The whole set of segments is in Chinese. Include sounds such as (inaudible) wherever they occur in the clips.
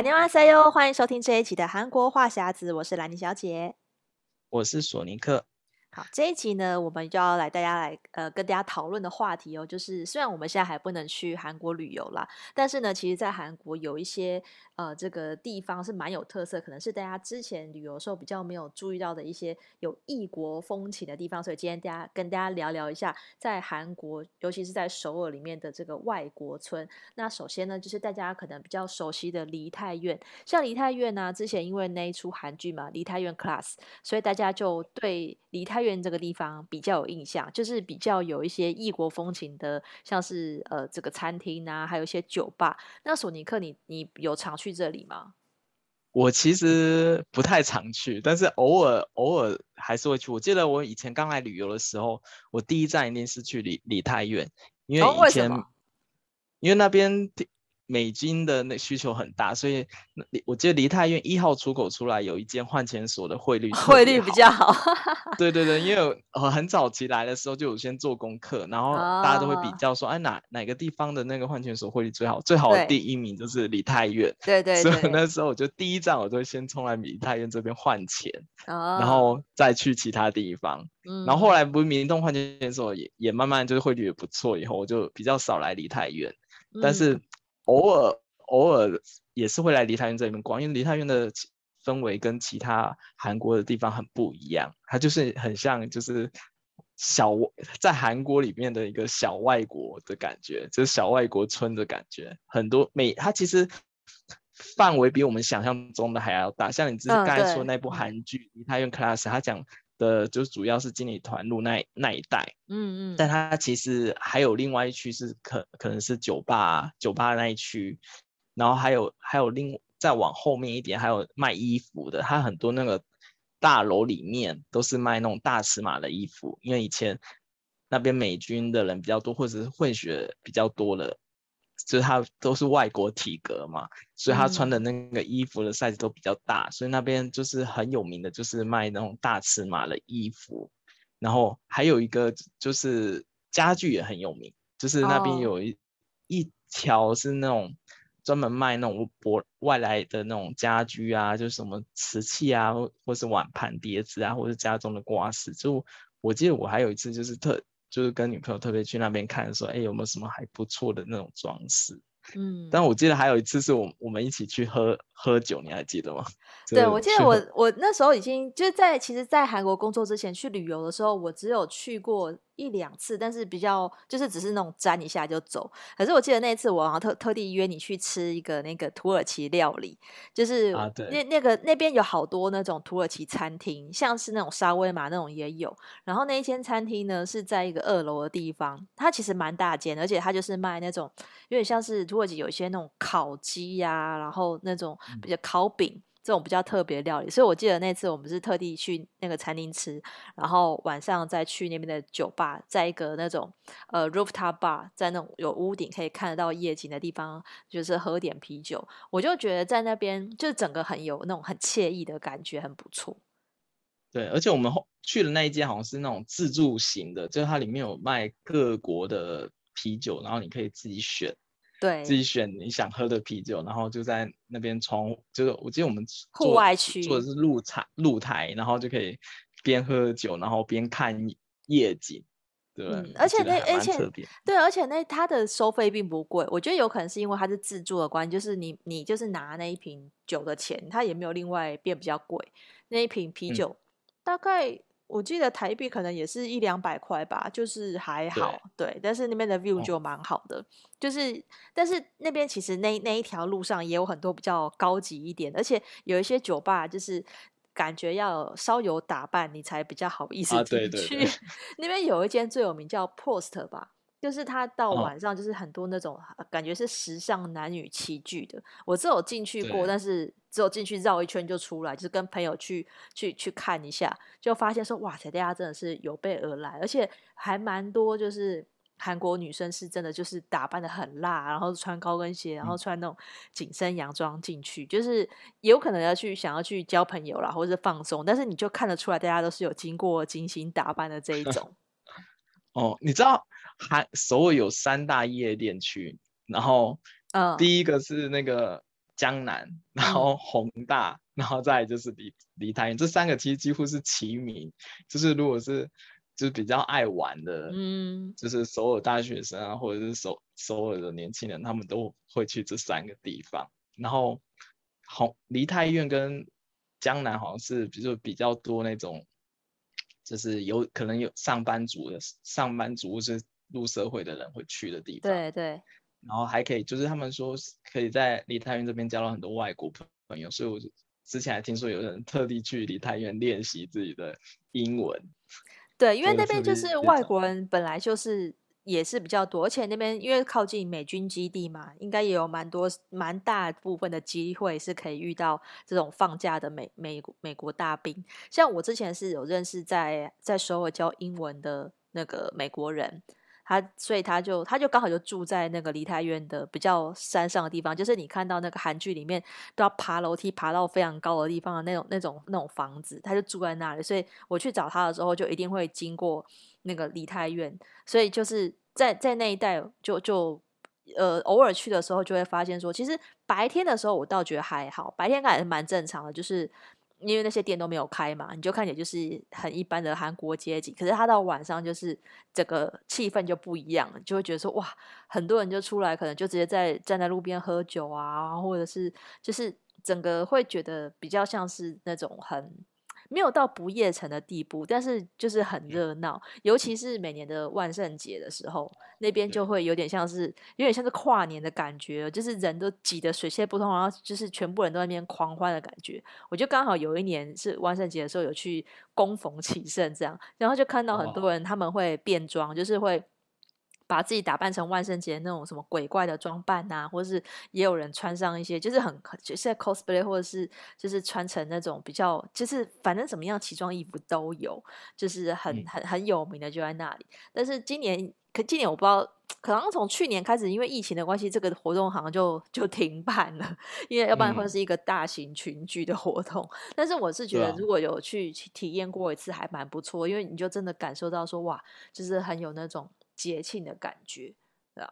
안녕하세요，欢迎收听这一期的韩国话匣子，我是兰妮小姐，我是索尼克。 好，这一集呢，我们就要来大家来呃跟大家讨论的话题哦，就是虽然我们现在还不能去韩国旅游啦，但是呢，其实，在韩国有一些呃这个地方是蛮有特色，可能是大家之前旅游时候比较没有注意到的一些有异国风情的地方，所以今天大家跟大家聊聊一下，在韩国，尤其是在首尔里面的这个外国村。那首先呢，就是大家可能比较熟悉的梨泰院，像梨泰院呢、之前因为那一出韩剧嘛，《梨泰院 Class》，所以大家就对梨泰院这个地方比较有印象，就是比较有一些异国风情的，像是呃这个餐厅啊，还有一些酒吧。那索尼克你，你你有常去这里吗？我其实不太常去，但是偶尔偶尔还是会去。我记得我以前刚来旅游的时候，我第一站一定是去李李太院，因为以前、哦、因为那边。美金的那需求很大，所以我记得梨泰院一号出口出来有一间换钱所的汇率 (laughs) 汇率比较好。(laughs) 对对对，因为我很早期来的时候就有先做功课，然后大家都会比较说，哎、oh. 哪哪个地方的那个换钱所汇率最好？最好的第一名就是梨泰院。对对，对对。所以那时候我就第一站我就会先冲来梨泰院这边换钱，oh. 然后再去其他地方。嗯。然后后来不是明洞换钱所也也慢慢就是汇率也不错，以后我就比较少来梨泰院，嗯、但是。偶尔偶尔也是会来梨泰院这里面逛，因为梨泰院的氛围跟其他韩国的地方很不一样，它就是很像就是小在韩国里面的一个小外国的感觉，就是小外国村的感觉。很多每，它其实范围比我们想象中的还要大。像你之前刚才说那部韩剧《梨泰院 Class》，它讲。的就主要是经理团路那那一带，嗯嗯，但它其实还有另外一区是可可能是酒吧酒吧那一区，然后还有还有另再往后面一点还有卖衣服的，它很多那个大楼里面都是卖那种大尺码的衣服，因为以前那边美军的人比较多，或者是混血比较多的。就是他都是外国体格嘛，所以他穿的那个衣服的 size 都比较大，嗯、所以那边就是很有名的，就是卖那种大尺码的衣服。然后还有一个就是家具也很有名，就是那边有一、哦、一条是那种专门卖那种博外来的那种家居啊，就是什么瓷器啊，或是碗盘碟子啊，或是家中的挂饰。就我记得我还有一次就是特。就是跟女朋友特别去那边看，说，哎，有没有什么还不错的那种装饰？嗯，但我记得还有一次是我我们一起去喝喝酒，你还记得吗？对，我记得我我那时候已经就是在其实，在韩国工作之前去旅游的时候，我只有去过。一两次，但是比较就是只是那种沾一下就走。可是我记得那一次我好像特特地约你去吃一个那个土耳其料理，就是那、啊、那个那边有好多那种土耳其餐厅，像是那种沙威玛那种也有。然后那一间餐厅呢是在一个二楼的地方，它其实蛮大间，而且它就是卖那种有点像是土耳其有一些那种烤鸡呀、啊，然后那种比较烤饼。嗯这种比较特别料理，所以我记得那次我们是特地去那个餐厅吃，然后晚上再去那边的酒吧，在一个那种呃 rooftop bar，在那种有屋顶可以看得到夜景的地方，就是喝点啤酒。我就觉得在那边就是整个很有那种很惬意的感觉，很不错。对，而且我们后去的那一间好像是那种自助型的，就是它里面有卖各国的啤酒，然后你可以自己选。对，自己选你想喝的啤酒，然后就在那边窗，就是我记得我们户外区坐的是露台，露台，然后就可以边喝酒，然后边看夜景，对，嗯、而且那而且对，而且那它的收费并不贵，我觉得有可能是因为它是自助的关系，就是你你就是拿那一瓶酒的钱，它也没有另外变比较贵，那一瓶啤酒、嗯、大概。我记得台币可能也是一两百块吧，就是还好，对，对。但是那边的 view 就蛮好的，哦、就是，但是那边其实那那一条路上也有很多比较高级一点，而且有一些酒吧，就是感觉要稍有打扮，你才比较好意思进去。啊、对对对那边有一间最有名叫 Post 吧。就是他到晚上，就是很多那种感觉是时尚男女齐聚的。我只有进去过，但是只有进去绕一圈就出来，就是跟朋友去去去看一下，就发现说哇塞，大家真的是有备而来，而且还蛮多，就是韩国女生是真的就是打扮的很辣，然后穿高跟鞋，然后穿那种紧身洋装进去，就是有可能要去想要去交朋友啦，或者是放松，但是你就看得出来，大家都是有经过精心打扮的这一种。(laughs) 哦，你知道？首尔有三大夜店区，然后，第一个是那个江南，然后宏大，嗯、然后再就是梨梨泰院，这三个其实几乎是齐名。就是如果是就是比较爱玩的，嗯，就是首尔大学生啊，或者是首首尔的年轻人，他们都会去这三个地方。然后红梨泰院跟江南好像是，比如说比较多那种，就是有可能有上班族的上班族是入社会的人会去的地方。对对。然后还可以，就是他们说可以在梨泰院这边交到很多外国朋友，所以我之前还听说有人特地去梨泰院练习自己的英文。对，因为那边就是外国人本来就是也是比较多，而且那边因为靠近美军基地嘛，应该也有蛮多蛮大部分的机会是可以遇到这种放假的美美美国大兵。像我之前是有认识在在首尔教英文的那个美国人。他所以他就他就刚好就住在那个梨泰院的比较山上的地方，就是你看到那个韩剧里面都要爬楼梯爬到非常高的地方的那种那种那种房子，他就住在那里。所以我去找他的时候，就一定会经过那个梨泰院。所以就是在在那一带就就呃偶尔去的时候，就会发现说，其实白天的时候我倒觉得还好，白天看还是蛮正常的，就是。因为那些店都没有开嘛，你就看起来就是很一般的韩国街景。可是他到晚上就是整个气氛就不一样了，就会觉得说哇，很多人就出来，可能就直接在站在路边喝酒啊，或者是就是整个会觉得比较像是那种很。没有到不夜城的地步，但是就是很热闹，尤其是每年的万圣节的时候，那边就会有点像是有点像是跨年的感觉，就是人都挤得水泄不通，然后就是全部人都在那边狂欢的感觉。我就刚好有一年是万圣节的时候有去恭逢其盛这样，然后就看到很多人他们会变装，就是会。把自己打扮成万圣节那种什么鬼怪的装扮呐、啊，或者是也有人穿上一些，就是很就是 cosplay，或者是就是穿成那种比较，就是反正怎么样奇装异服都有，就是很很很有名的就在那里。但是今年，可今年我不知道，可能从去年开始，因为疫情的关系，这个活动好像就就停办了，因为要不然会是一个大型群聚的活动。嗯、但是我是觉得，如果有去体验过一次，还蛮不错，因为你就真的感受到说，哇，就是很有那种。节庆的感觉，对啊，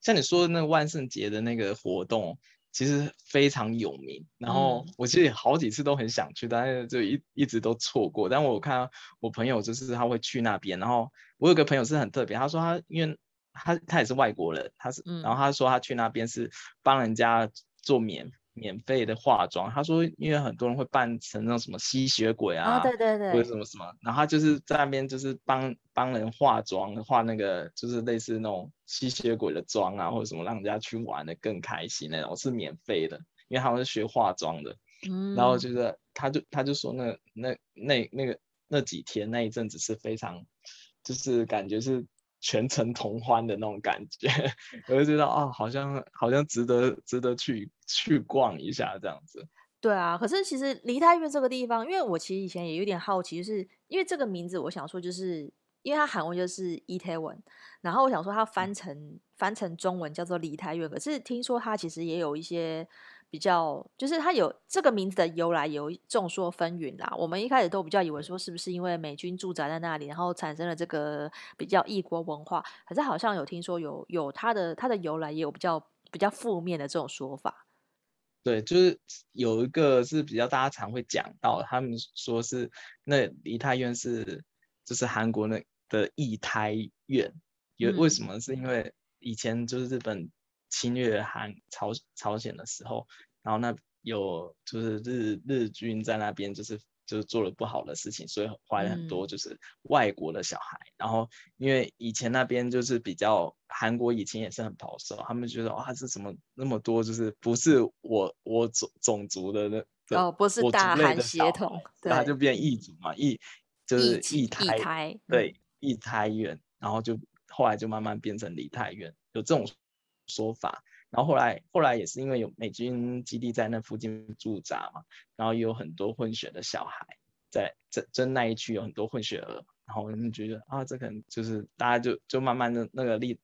像你说的那个万圣节的那个活动，其实非常有名。然后我其实好几次都很想去，但是就一一直都错过。但我看我朋友就是他会去那边，然后我有个朋友是很特别，他说他因为他他也是外国人，他是，然后他说他去那边是帮人家做免。免费的化妆，他说，因为很多人会扮成那种什么吸血鬼啊，哦、对对对，或者什么什么，然后他就是在那边就是帮帮人化妆，化那个就是类似那种吸血鬼的妆啊，或者什么让人家去玩的更开心那种，是免费的，因为他们是学化妆的，嗯，然后就是他就他就说那那那那个那几天那一阵子是非常，就是感觉是。全程同欢的那种感觉，(laughs) 我就觉得啊，好像好像值得值得去去逛一下这样子。对啊，可是其实梨泰院这个地方，因为我其实以前也有点好奇，就是因为这个名字，我想说就是因为它韩文就是梨泰院，然后我想说它翻成、嗯、翻成中文叫做梨泰院，可是听说它其实也有一些。比较就是它有这个名字的由来有众说纷纭啦。我们一开始都比较以为说是不是因为美军驻扎在那里，然后产生了这个比较异国文化。可是好像有听说有有它的它的由来也有比较比较负面的这种说法。对，就是有一个是比较大家常会讲到，他们说是那梨泰院是就是韩国那的异胎院，有为什么？是因为以前就是日本。侵略韩朝朝鲜的时候，然后那有就是日日军在那边就是就是做了不好的事情，所以怀了很多就是外国的小孩。嗯、然后因为以前那边就是比较韩国以前也是很保守，他们觉得哇，这怎么那么多就是不是我我种种族的那哦，不是大韩血统，对，他就变异族嘛，异就是异胎，异胎对异胎院，然后就后来就慢慢变成梨泰院，有这种。说法，然后后来后来也是因为有美军基地在那附近驻扎嘛，然后也有很多混血的小孩在这这那一区有很多混血儿，然后我们觉得啊，这可能就是大家就就慢慢的那个离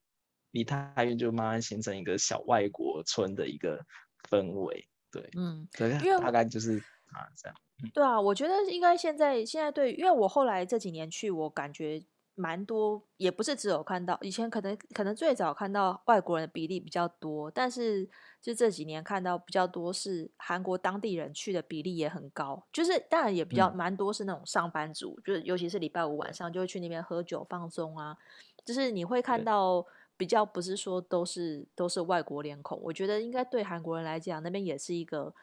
离太远就慢慢形成一个小外国村的一个氛围，对，嗯，对，大概就是啊这样。对啊，我觉得应该现在现在对，因为我后来这几年去，我感觉。蛮多，也不是只有看到，以前可能可能最早看到外国人的比例比较多，但是就这几年看到比较多是韩国当地人去的比例也很高，就是当然也比较蛮多是那种上班族，就是尤其是礼拜五晚上就会去那边喝酒放松啊，就是你会看到。比较不是说都是都是外国脸孔，我觉得应该对韩国人来讲，那边也是一个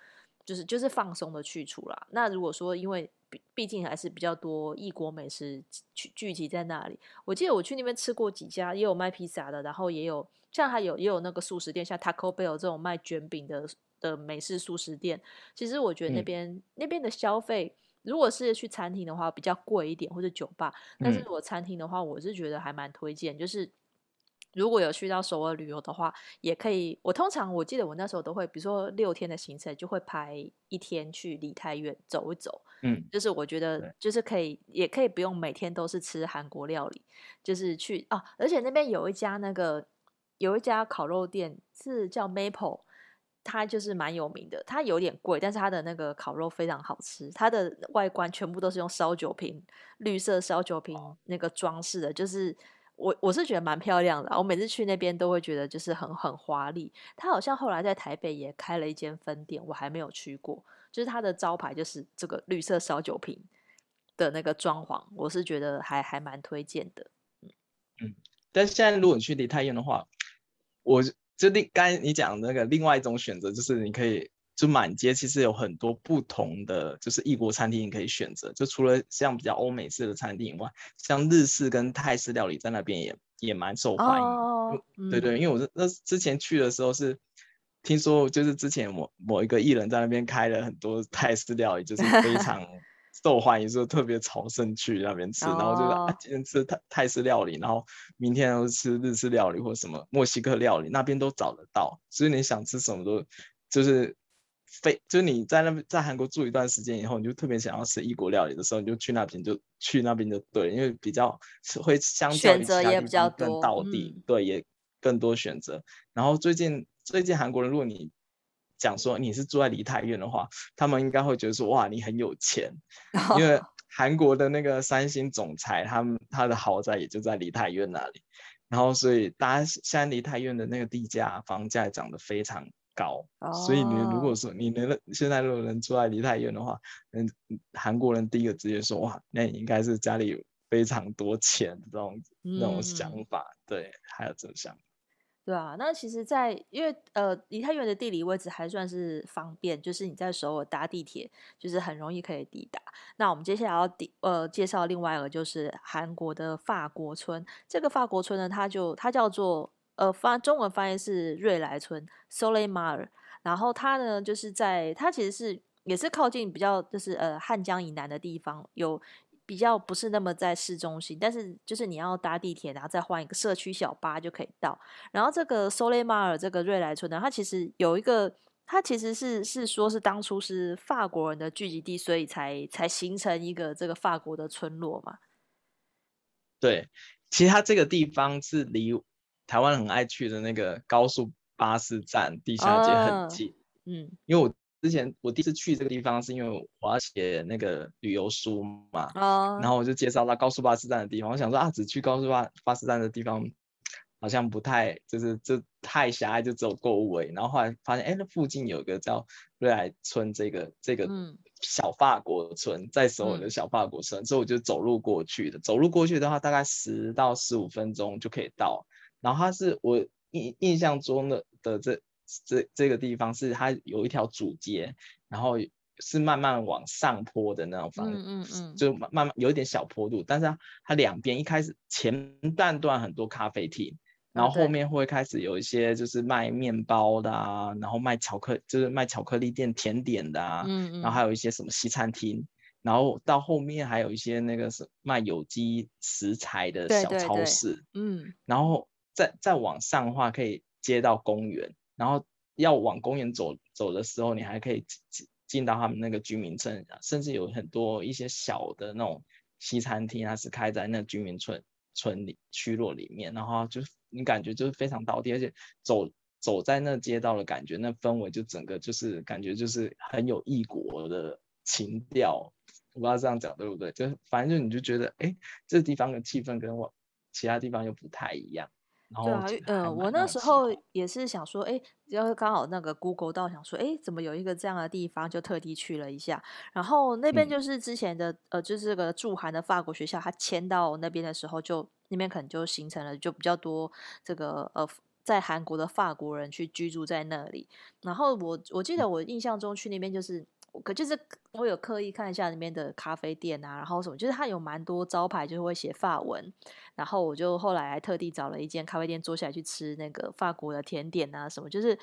就是就是放松的去处啦。那如果说因为毕毕竟还是比较多异国美食聚聚集在那里，我记得我去那边吃过几家，也有卖披萨的，然后也有像还有也有那个素食店，像 Taco Bell 这种卖卷饼的的美式素食店。其实我觉得那边、嗯、那边的消费，如果是去餐厅的话比较贵一点，或者酒吧，但是如果餐厅的话，我是觉得还蛮推荐，就是。如果有去到首尔旅游的话，也可以。我通常我记得我那时候都会，比如说六天的行程，就会排一天去梨泰院走一走。嗯，就是我觉得就是可以，也可以不用每天都是吃韩国料理，就是去啊。而且那边有一家那个有一家烤肉店是叫 Maple，它就是蛮有名的。它有点贵，但是它的那个烤肉非常好吃。它的外观全部都是用烧酒瓶、绿色烧酒瓶那个装饰的，就是。我我是觉得蛮漂亮的，我每次去那边都会觉得就是很很华丽。他好像后来在台北也开了一间分店，我还没有去过。就是他的招牌就是这个绿色烧酒瓶的那个装潢，我是觉得还还蛮推荐的。嗯嗯，但是现在如果你去梨泰院的话，我就另刚才你讲那个另外一种选择就是你可以。就满街其实有很多不同的，就是异国餐厅你可以选择。就除了像比较欧美式的餐厅以外，像日式跟泰式料理在那边也也蛮受欢迎。Oh, 对对，因为我是那之前去的时候是听说，就是之前某某一个艺人在那边开了很多泰式料理，就是非常 (laughs) 受欢迎，说特别朝圣去那边吃，然后就是、啊、今天吃泰泰式料理，然后明天又吃日式料理或什么墨西哥料理，那边都找得到。所以你想吃什么都就是。非就是你在那边在韩国住一段时间以后，你就特别想要吃异国料理的时候，你就去那边就去那边就对，因为比较会相较于其他地方更道地，嗯、对，也更多选择。然后最近最近韩国人，如果你讲说你是住在梨泰院的话，他们应该会觉得说哇，你很有钱，(laughs) 哦、因为韩国的那个三星总裁，他们他的豪宅也就在梨泰院那里，然后所以大家现在梨泰院的那个地价房价涨得非常高，所以你如果说你能现在如果能住在梨泰院的话，嗯，韩国人第一个直接说哇，那你应该是家里有非常多钱这种那种想法，嗯、对，还有这种想法，对啊，那其实在，在因为呃梨泰院的地理位置还算是方便，就是你在首尔搭地铁就是很容易可以抵达。那我们接下来要第呃介绍另外一个就是韩国的法国村，这个法国村呢，它就它叫做。呃，翻中文翻译是瑞莱村 （Soleil Mar），然后它呢，就是在它其实是也是靠近比较就是呃汉江以南的地方，有比较不是那么在市中心，但是就是你要搭地铁，然后再换一个社区小巴就可以到。然后这个 Soleil Mar 这个瑞莱村呢，它其实有一个，它其实是是说是当初是法国人的聚集地，所以才才形成一个这个法国的村落嘛。对，其实它这个地方是离。台湾很爱去的那个高速巴士站地下街很近，哦，嗯，因为我之前我第一次去这个地方是因为我要写那个旅游书嘛，哦，然后我就介绍到高速巴士站的地方，我想说啊，只去高速巴巴士站的地方好像不太就是这太狭隘，就只有购物而已，然后后来发现哎，那附近有个叫瑞来村这个这个小法国村，在首尔的小法国村，嗯，所以我就走路过去的，走路过去的话大概十到十五分钟就可以到。然后它是我印印象中的的这这这个地方是它有一条主街，然后是慢慢往上坡的那种方，嗯嗯嗯，就慢慢有一点小坡度，但是它它两边一开始前半段很多咖啡厅，然后后面会开始有一些就是卖面包的啊，然后卖巧克就是卖巧克力店甜点的啊，嗯嗯，然后还有一些什么西餐厅，然后到后面还有一些那个是卖有机食材的小超市，对对对，嗯，然后。再再往上的话，可以接到公园，然后要往公园走走的时候，你还可以进进到他们那个居民村，甚至有很多一些小的那种西餐厅，它是开在那居民村村里区落里面，然后就你感觉就是非常道地，而且走走在那街道的感觉，那氛围就整个就是感觉就是很有异国的情调，我不知道这样讲对不对？就是反正就你就觉得，哎，这地方的气氛跟我其他地方又不太一样。对啊，呃，我那时候也是想说，哎，就是刚好那个 Google 到想说，哎，怎么有一个这样的地方，就特地去了一下。然后那边就是之前的，嗯、呃，就是这个驻韩的法国学校，他迁到那边的时候就，就那边可能就形成了就比较多这个呃，在韩国的法国人去居住在那里。然后我我记得我印象中去那边就是。可就是我有刻意看一下里面的咖啡店啊，然后什么，就是它有蛮多招牌，就是会写法文。然后我就后来还特地找了一间咖啡店坐下来去吃那个法国的甜点啊什么，就是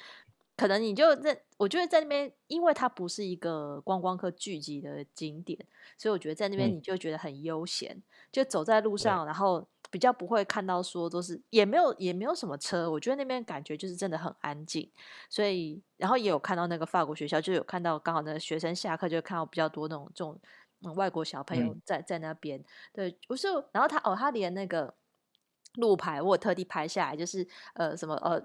可能你就在，我觉得在那边，因为它不是一个观光客聚集的景点，所以我觉得在那边你就觉得很悠闲，嗯、就走在路上，然后。比较不会看到说都是也没有也没有什么车，我觉得那边感觉就是真的很安静，所以然后也有看到那个法国学校，就有看到刚好那个学生下课就看到比较多那种这种嗯外国小朋友在在那边，对，不是，然后他哦他连那个路牌我有特地拍下来，就是呃什么呃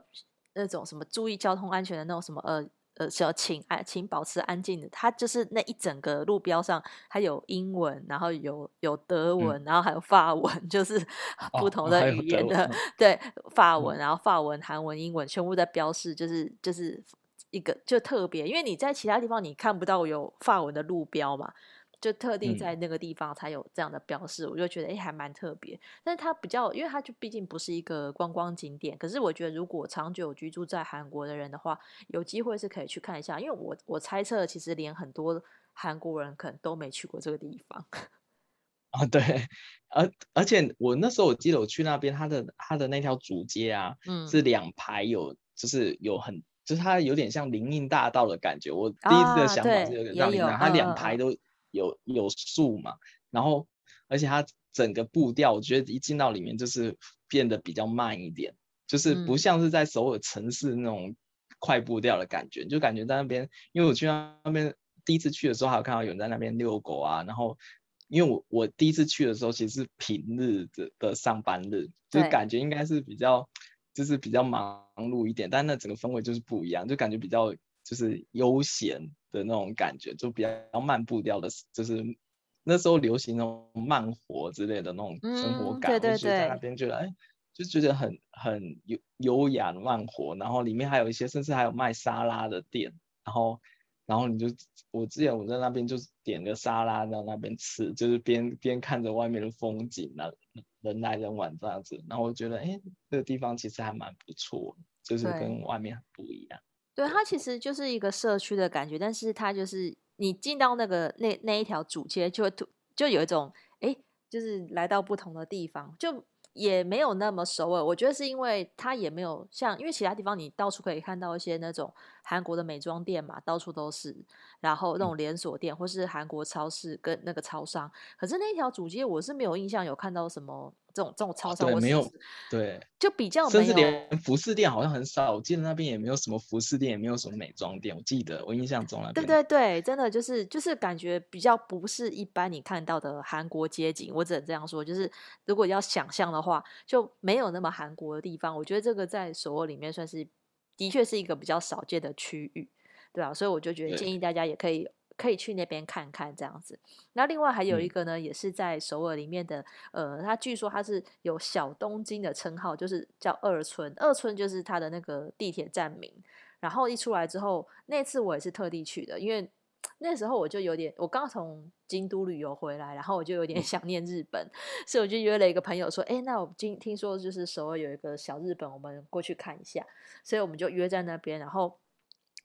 那种什么注意交通安全的那种什么呃。呃，要请安，请保持安静的。它就是那一整个路标上，它有英文，然后有有德文，嗯、然后还有法文，(laughs) 就是不同的语言的，哦、对，法文，然后法文、韩文、英文，全部在标示，就是就是一个就特别，因为你在其他地方你看不到有法文的路标嘛。就特地在那个地方才有这样的标示，嗯、我就觉得哎，还蛮特别。但是它比较，因为它就毕竟不是一个观光景点。可是我觉得，如果长久居住在韩国的人的话，有机会是可以去看一下。因为我我猜测，其实连很多韩国人可能都没去过这个地方。(laughs) 啊，对，而而且我那时候我记得我去那边，它的它的那条主街啊，嗯，是两排有，就是有很，就是它有点像林荫大道的感觉。我第一次的想法是有点像林荫大道，它两排都。有有树嘛，然后而且它整个步调，我觉得一进到里面就是变得比较慢一点，就是不像是在首尔城市那种快步调的感觉，嗯、就感觉在那边，因为我去那边第一次去的时候，还有看到有人在那边遛狗啊，然后因为我我第一次去的时候其实是平日的的上班日，就感觉应该是比较就是比较忙碌一点，但那整个氛围就是不一样，就感觉比较就是悠闲。的那种感觉，就比较慢步调的，就是那时候流行那种慢活之类的那种生活感，嗯、对对对，就在那边觉得哎，就觉得很很优优雅慢活，然后里面还有一些，甚至还有卖沙拉的店，然后然后你就我之前我在那边就是点个沙拉在那边吃，就是边边看着外面的风景啊，人来人往这样子，然后我觉得哎，这个地方其实还蛮不错，就是跟外面很不一样。对，它其实就是一个社区的感觉，但是它就是你进到那个那那一条主街，就会就有一种哎，就是来到不同的地方，就也没有那么首尔。我觉得是因为它也没有像，因为其他地方你到处可以看到一些那种韩国的美妆店嘛，到处都是，然后那种连锁店或是韩国超市跟那个超商，可是那一条主街我是没有印象有看到什么。这种这种超商，我没有，对，就比较甚至连服饰店好像很少。我记得那边也没有什么服饰店，也没有什么美妆店。我记得我印象中那边，对对对，真的就是就是感觉比较不是一般你看到的韩国街景。我只能这样说，就是如果要想象的话，就没有那么韩国的地方。我觉得这个在首尔里面算是的确是一个比较少见的区域，对啊，所以我就觉得建议大家也可以。可以去那边看看这样子。那另外还有一个呢，嗯、也是在首尔里面的，呃，它据说它是有小东京的称号，就是叫二村。二村就是它的那个地铁站名。然后一出来之后，那次我也是特地去的，因为那时候我就有点，我刚从京都旅游回来，然后我就有点想念日本，嗯、所以我就约了一个朋友说，哎，那我今听说就是首尔有一个小日本，我们过去看一下。所以我们就约在那边，然后。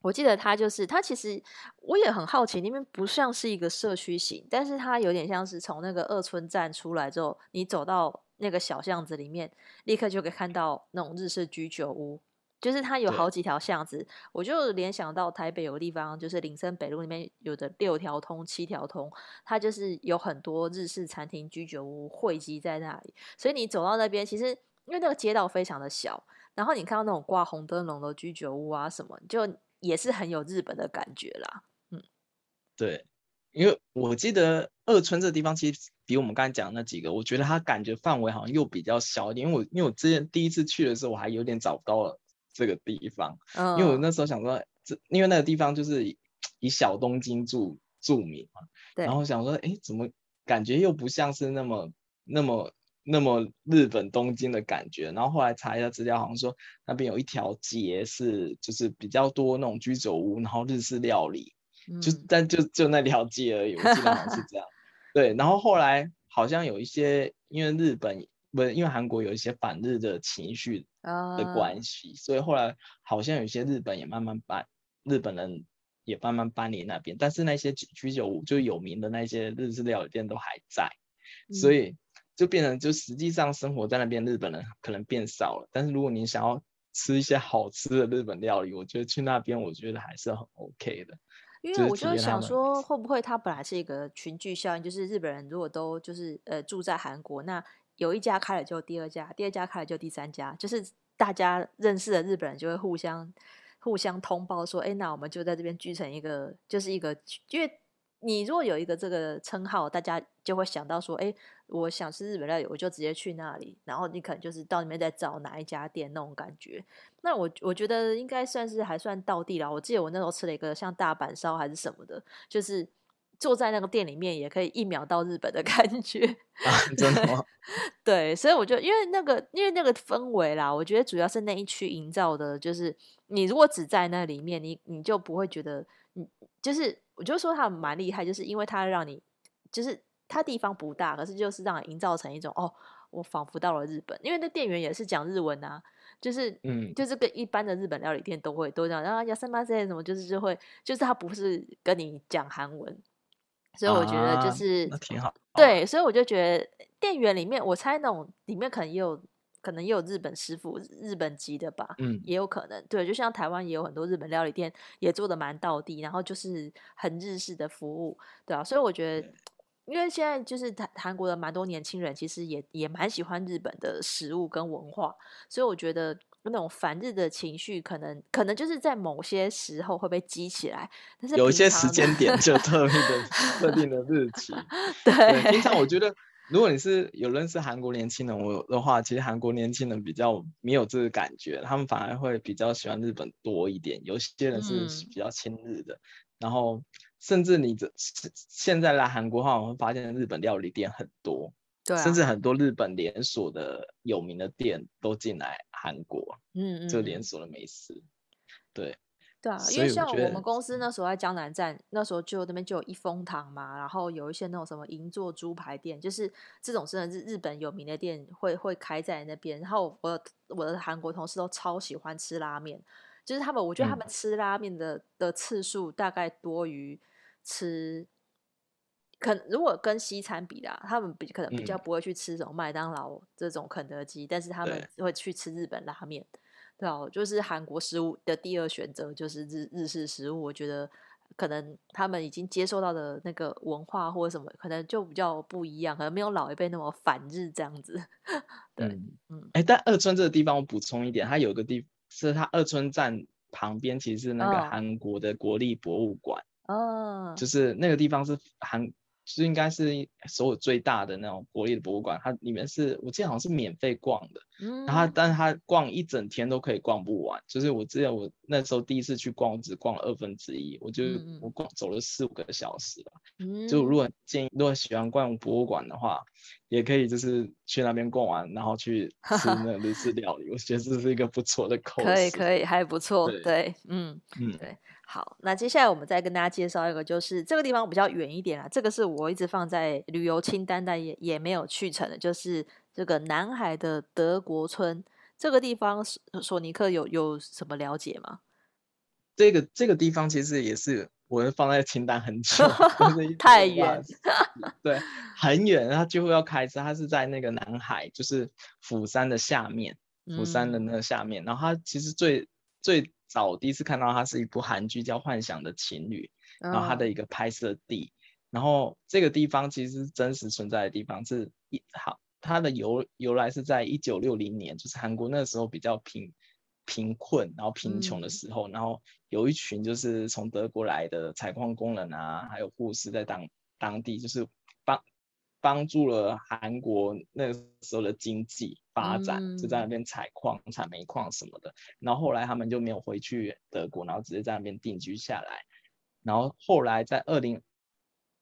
我记得他就是他，其实我也很好奇，那边不像是一个社区型，但是它有点像是从那个二村站出来之后，你走到那个小巷子里面，立刻就可以看到那种日式居酒屋，就是它有好几条巷子，我就联想到台北有个地方，就是林森北路那边有的六条通、七条通，它就是有很多日式餐厅、居酒屋汇集在那里，所以你走到那边，其实因为那个街道非常的小，然后你看到那种挂红灯笼的居酒屋啊什么，就。也是很有日本的感觉啦，嗯，对，因为我记得二村这地方其实比我们刚才讲的那几个，我觉得它感觉范围好像又比较小一点。因为我因为我之前第一次去的时候，我还有点找不到了这个地方，嗯，因为我那时候想说，这因为那个地方就是以小东京著著名嘛。对。然后想说，哎，怎么感觉又不像是那么那么那么日本东京的感觉？然后后来查一下资料，好像说那边有一条街是就是比较多那种居酒屋，然后日式料理，嗯、就但就就那条街而已，我记得好像是这样。(laughs) 对。然后后来好像有一些，因为日本不是因为韩国有一些反日的情绪的关系，uh... 所以后来好像有些日本也慢慢搬，日本人也慢慢搬离那边，但是那些居酒屋就有名的那些日式料理店都还在，嗯、所以就变成就实际上生活在那边日本人可能变少了，但是如果你想要吃一些好吃的日本料理，我觉得去那边我觉得还是很 OK 的。因为我就想说，会不会它本来是一个群聚效应，就是日本人如果都就是呃住在韩国，那有一家开了就第二家，第二家开了就第三家，就是大家认识的日本人就会互相互相通报说，哎，那我们就在这边聚成一个，就是一个，因为你如果有一个这个称号，大家就会想到说，哎，我想吃日本料理，我就直接去那里，然后你可能就是到里面再找哪一家店那种感觉。那我我觉得应该算是还算到地了。我记得我那时候吃了一个像大阪烧还是什么的，就是。坐在那个店里面也可以一秒到日本的 (laughs) 感觉，啊、真的吗？(laughs) 对，所以我就因为那个因为那个氛围啦，我觉得主要是那一区营造的，就是你如果只在那里面，你你就不会觉得，你就是我就说他蛮厉害，就是因为他让你就是他地方不大，可是就是让你营造成一种哦，我仿佛到了日本，因为那店员也是讲日文啊，就是嗯，就是跟一般的日本料理店都会都这样，然后亚萨玛塞什么，就是就会就是他不是跟你讲韩文。所以我觉得就是、啊、挺好，对，所以我就觉得店员里面，我猜那种里面可能也有可能也有日本师傅、日本籍的吧，嗯，也有可能，对，就像台湾也有很多日本料理店也做的蛮到地，然后就是很日式的服务，对啊，所以我觉得，因为现在就是韩韩国的蛮多年轻人其实也也蛮喜欢日本的食物跟文化，所以我觉得。那种反日的情绪，可能可能就是在某些时候会被激起来，但是有一些时间点就特别的 (laughs) 特定的日期。(laughs) 对，平常我觉得，如果你是有认识韩国年轻人我的话，其实韩国年轻人比较没有这个感觉，他们反而会比较喜欢日本多一点。有些人是比较亲日的，嗯，然后甚至你这现在来韩国的话，我会发现日本料理店很多。啊、甚至很多日本连锁的有名的店都进来韩国，嗯嗯，就连锁的美食，对，对啊，因为像我们公司那时候在江南站，那时候就那边就有一风堂嘛，然后有一些那种什么银座猪排店，就是这种真的是日本有名的店会会开在那边。然后我我的韩国同事都超喜欢吃拉面，就是他们我觉得他们吃拉面的、嗯、的次数大概多于吃。可如果跟西餐比啦，他们比可能比较不会去吃什么麦当劳这种肯德基，嗯，但是他们会去吃日本拉面，对啊，就是韩国食物的第二选择就是日日式食物。我觉得可能他们已经接受到的那个文化或者什么，可能就比较不一样，可能没有老一辈那么反日这样子。(laughs) 对，嗯，哎、但二村这个地方我补充一点，它有个地是它二村站旁边其实是那个韩国的国立博物馆，哦，就是那个地方是韩。是应该是所有最大的那种国立的博物馆，它里面是我记得好像是免费逛的，嗯，然后但是它逛一整天都可以逛不完。就是我记得我那时候第一次去逛，我只逛了二分之一，我就我逛走了四五个小时吧。嗯，就如果建议如果喜欢逛博物馆的话，也可以就是去那边逛完，然后去吃 (laughs) 那个日式料理，我觉得这是一个不错的 (laughs) 口。可以可以，还不错，对，对嗯嗯对。好，那接下来我们再跟大家介绍一个，就是这个地方比较远一点啊，这个是我一直放在旅游清单，但也也没有去成的，就是这个南海的德国村。这个地方，索尼克有有什么了解吗？这个这个地方其实也是我放在清单很久，(laughs) 太远，对，很远，它几乎要开车。它是在那个南海，就是釜山的下面，釜山的那个下面。嗯、然后它其实最最。早第一次看到它是一部韩剧叫《幻想的情侣》，然后它的一个拍摄地，然后这个地方其实是真实存在的地方，是一好它的由由来是在一九六零年，就是韩国那时候比较贫贫困，然后贫穷的时候，然后有一群就是从德国来的采矿工人啊，还有护士在当当地就是帮。助了韩国那个时候的经济发展，嗯、就在那边采矿、采煤矿什么的。然后后来他们就没有回去德国，然后直接在那边定居下来。然后后来在二零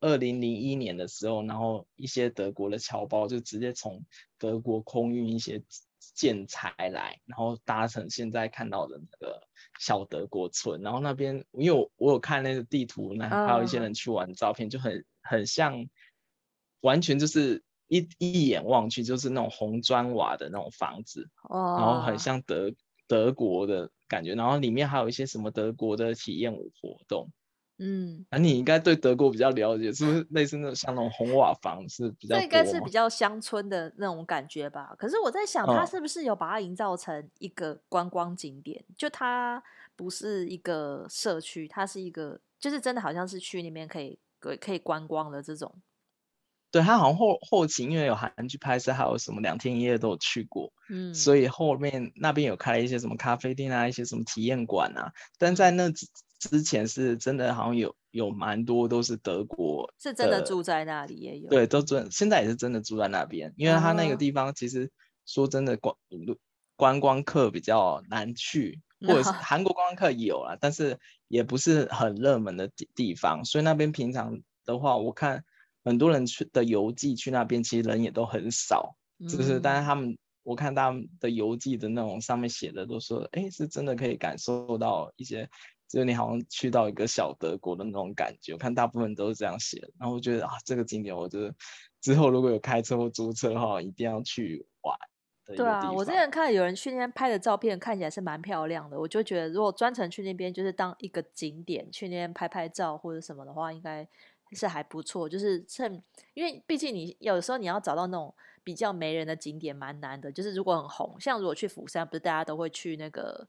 二零零一年的时候，然后一些德国的侨胞就直接从德国空运一些建材来，然后搭成现在看到的那个小德国村。然后那边，因为我我有看那个地图，那还有一些人去玩照片，就很很像，完全就是一一眼望去就是那种红砖瓦的那种房子，哦然后很像德德国的感觉。然后里面还有一些什么德国的体验活动。嗯，啊，你应该对德国比较了解，是不是类似那种像那种红瓦房是比较？这应该是比较乡村的那种感觉吧。可是我在想，它是不是有把它营造成一个观光景点？嗯、就它不是一个社区，它是一个，就是真的好像是去那边可以可以观光的这种。对，他好像后后期因为有韩剧拍摄，还有什么两天一夜都有去过，嗯，所以后面那边有开了一些什么咖啡店啊，一些什么体验馆啊，但在那。之前是真的，好像有有蛮多都是德国，是真的住在那里也有，对，都真现在也是真的住在那边，因为他那个地方其实说真的观观光客比较难去，或者是 (laughs) 韩国观光客有啊，但是也不是很热门的地地方，所以那边平常的话，我看很多人去的游记去那边，其实人也都很少，就是但是他们我看他们的游记的那种上面写的都说，哎，是真的可以感受到一些。就是你好像去到一个小德国的那种感觉，我看大部分都是这样写的。然后我觉得啊，这个景点，我觉得之后如果有开车或租车的话，一定要去玩。对啊，我之前看有人去那边拍的照片，看起来是蛮漂亮的。我就觉得，如果专程去那边，就是当一个景点去那边拍拍照或者什么的话，应该是还不错。就是趁，因为毕竟你有时候你要找到那种比较没人的景点蛮难的。就是如果很红，像如果去釜山，不是大家都会去那个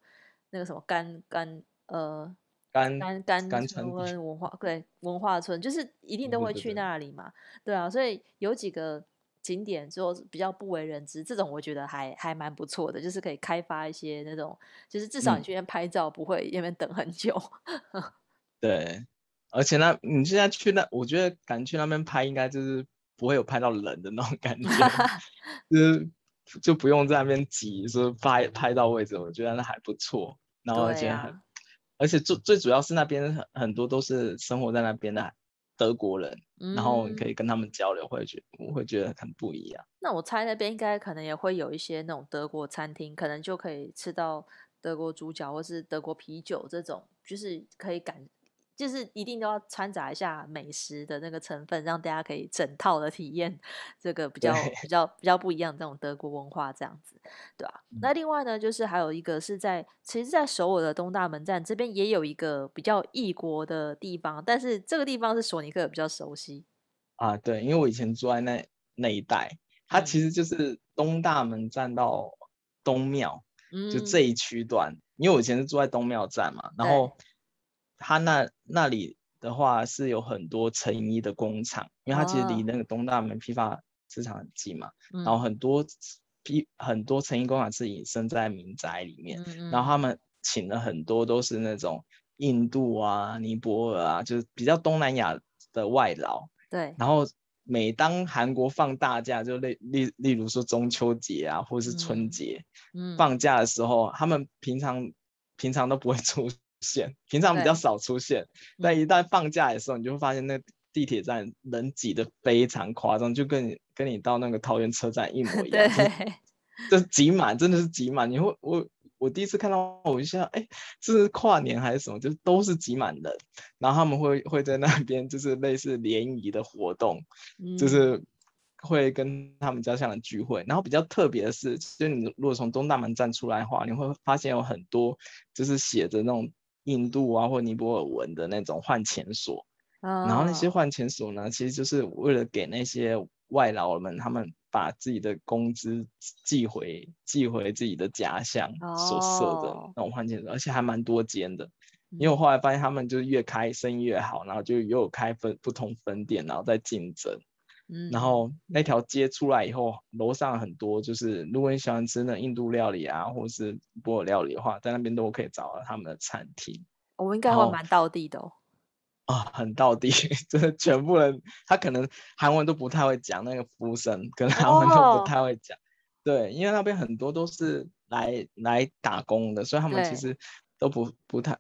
那个什么甘甘。呃，甘甘甘村文化对文化村，就是一定都会去那里嘛，对，啊，所以有几个景点之后比较不为人知，这种我觉得还还蛮不错的，就是可以开发一些那种，就是至少你去那边拍照不会那边等很久。嗯、(laughs) 对，而且那，你现在去那，我觉得敢去那边拍，应该就是不会有拍到人的那种感觉，(laughs) 就是就不用在那边挤，说拍拍到位置，我觉得那还不错，然后而且很。而且最最主要是那边很很多都是生活在那边的德国人，嗯，然后你可以跟他们交流，会觉我会觉得很不一样。那我猜那边应该可能也会有一些那种德国餐厅，可能就可以吃到德国猪脚或是德国啤酒这种，就是可以感。就是一定都要掺杂一下美食的那个成分，让大家可以整套的体验 (laughs) 这个比较比较比较不一样的这种德国文化，这样子，对吧？那另外呢，就是还有一个是在，其实，在首尔的东大门站这边也有一个比较异国的地方，但是这个地方是索尼克比较熟悉啊，对，因为我以前住在那那一带，它其实就是东大门站到东庙、嗯，就这一区段，因为我以前是住在东庙站嘛，然后。他那那里的话是有很多成衣的工厂，因为它其实离那个东大门批发市场很近嘛，哦、然后很多批很多成衣工厂是隐身在民宅里面、嗯，然后他们请了很多都是那种印度啊、尼泊尔啊，就是比较东南亚的外劳。对，然后每当韩国放大假，就例例例如说中秋节啊，或是春节、嗯嗯、放假的时候，他们平常平常都不会 (laughs) 出。现平常比较少出现，但一旦放假的时候，你就会发现那地铁站人挤得非常夸张，就跟你跟你到那个桃园车站一模 (laughs) 一样，对，就 (laughs) 挤满，真的是挤满。你会我我第一次看到，我就想，哎，这是跨年还是什么？就是都是挤满人，然后他们会会在那边 (laughs) 就是类似联谊的活动，嗯，就是会跟他们家乡的聚会。然后比较特别的是，就你如果从东大门站出来的话，你会发现有很多就是写着那种。印度啊，或尼泊尔文的那种换钱所，oh. 然后那些换钱所呢，其实就是为了给那些外劳们，他们把自己的工资寄回寄回自己的家乡所设的那种换钱所，oh. 而且还蛮多间的。因为我后来发现他们就是越开生意越好，然后就又有开分不同分店，然后再竞争。嗯，然后那条街出来以后，楼上很多，就是如果你喜欢吃那印度料理啊，或是波尔料理的话，在那边都可以找到他们的餐厅。我们应该会蛮到地的哦。啊，很到地，(laughs) 就是全部人，他可能韩文都不太会讲，那个服务生跟韩文都不太会讲。Oh. 对，因为那边很多都是来来打工的，所以他们其实都不不太，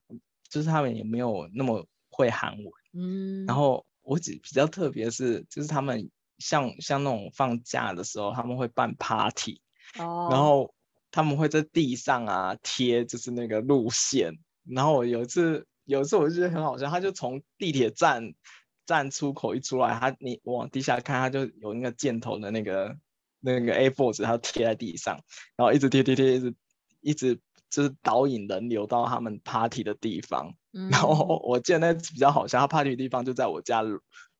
就是他们也没有那么会韩文。嗯，然后。我只比较特别是，就是他们像像那种放假的时候，他们会办 party，哦，然后他们会在地上啊贴就是那个路线，然后我有一次有一次我就觉得很好笑，他就从地铁站站出口一出来，他你往地下看，他就有那个箭头的那个那个 A4 纸，他贴在地上，然后一直贴贴贴，一直一直就是导引人流到他们 party 的地方。(laughs) 嗯、然后我记得那次比较好笑，他 party 的地方就在我家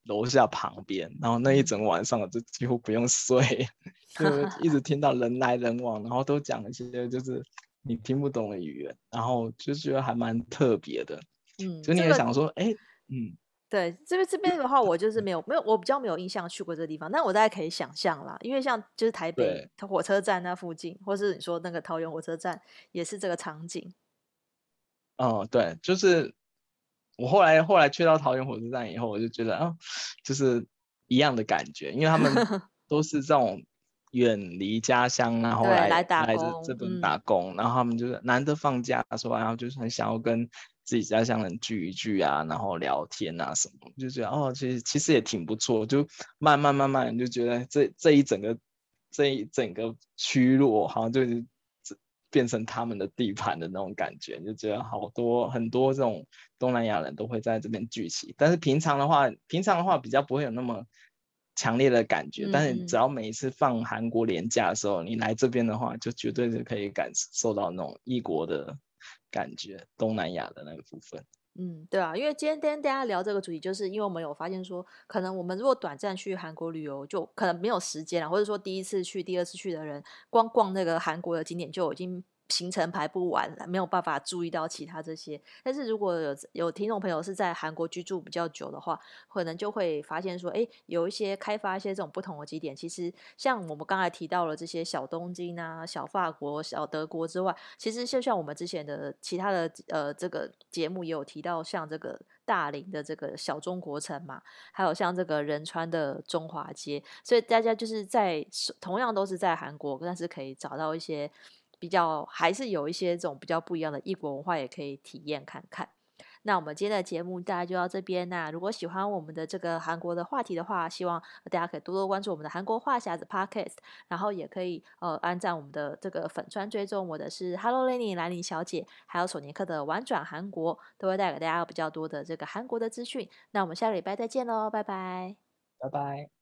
楼下旁边，然后那一整晚上我就几乎不用睡，(laughs) 就 (laughs) 一直听到人来人往，然后都讲一些就是你听不懂的语言，然后就觉得还蛮特别的。嗯，就你也想说，哎、这个，嗯。对，这边这边的话，我就是没有没有，我比较没有印象去过这个地方，但我大概可以想象啦，因为像就是台北火车站那附近，或是你说那个桃园火车站，也是这个场景。哦，对，就是我后来后来去到桃园火车站以后，我就觉得啊，就是一样的感觉，因为他们 (laughs) 都是这种远离家乡，然后来来这这边打工，嗯，然后他们就是难得放假的时候，然后就是很想要跟。自己家乡人聚一聚啊，然后聊天啊什么，就觉得哦，其实其实也挺不错。就慢慢慢慢就觉得这这一整个这一整个区落好像就是变成他们的地盘的那种感觉，就觉得好多很多这种东南亚人都会在这边聚集。但是平常的话，平常的话比较不会有那么强烈的感觉。嗯、但是只要每一次放韩国年假的时候，你来这边的话，就绝对是可以感受到那种异国的。感觉东南亚的那个部分，嗯，对啊，因为今天跟大家聊这个主题，就是因为我们有发现说，可能我们如果短暂去韩国旅游，就可能没有时间了，或者说第一次去、第二次去的人，光逛那个韩国的景点就已经。行程排不完，没有办法注意到其他这些。但是如果有有听众朋友是在韩国居住比较久的话，可能就会发现说，哎，有一些开发一些这种不同的景点。其实像我们刚才提到了这些小东京啊、小法国、小德国之外，其实就像我们之前的其他的呃这个节目也有提到，像这个大林的这个小中国城嘛，还有像这个仁川的中华街。所以大家就是在同样都是在韩国，但是可以找到一些。比较还是有一些这种比较不一样的异国文化，也可以体验看看。那我们今天的节目大家就到这边。那如果喜欢我们的这个韩国的话题的话，希望大家可以多多关注我们的韩国话匣子 Podcast，然后也可以呃按赞我们的这个粉川追踪。我的是 Hello Lenny 兰妮小姐，还有索尼克的玩转韩国，都会带给大家比较多的这个韩国的资讯。那我们下个礼拜再见喽，拜拜，拜拜。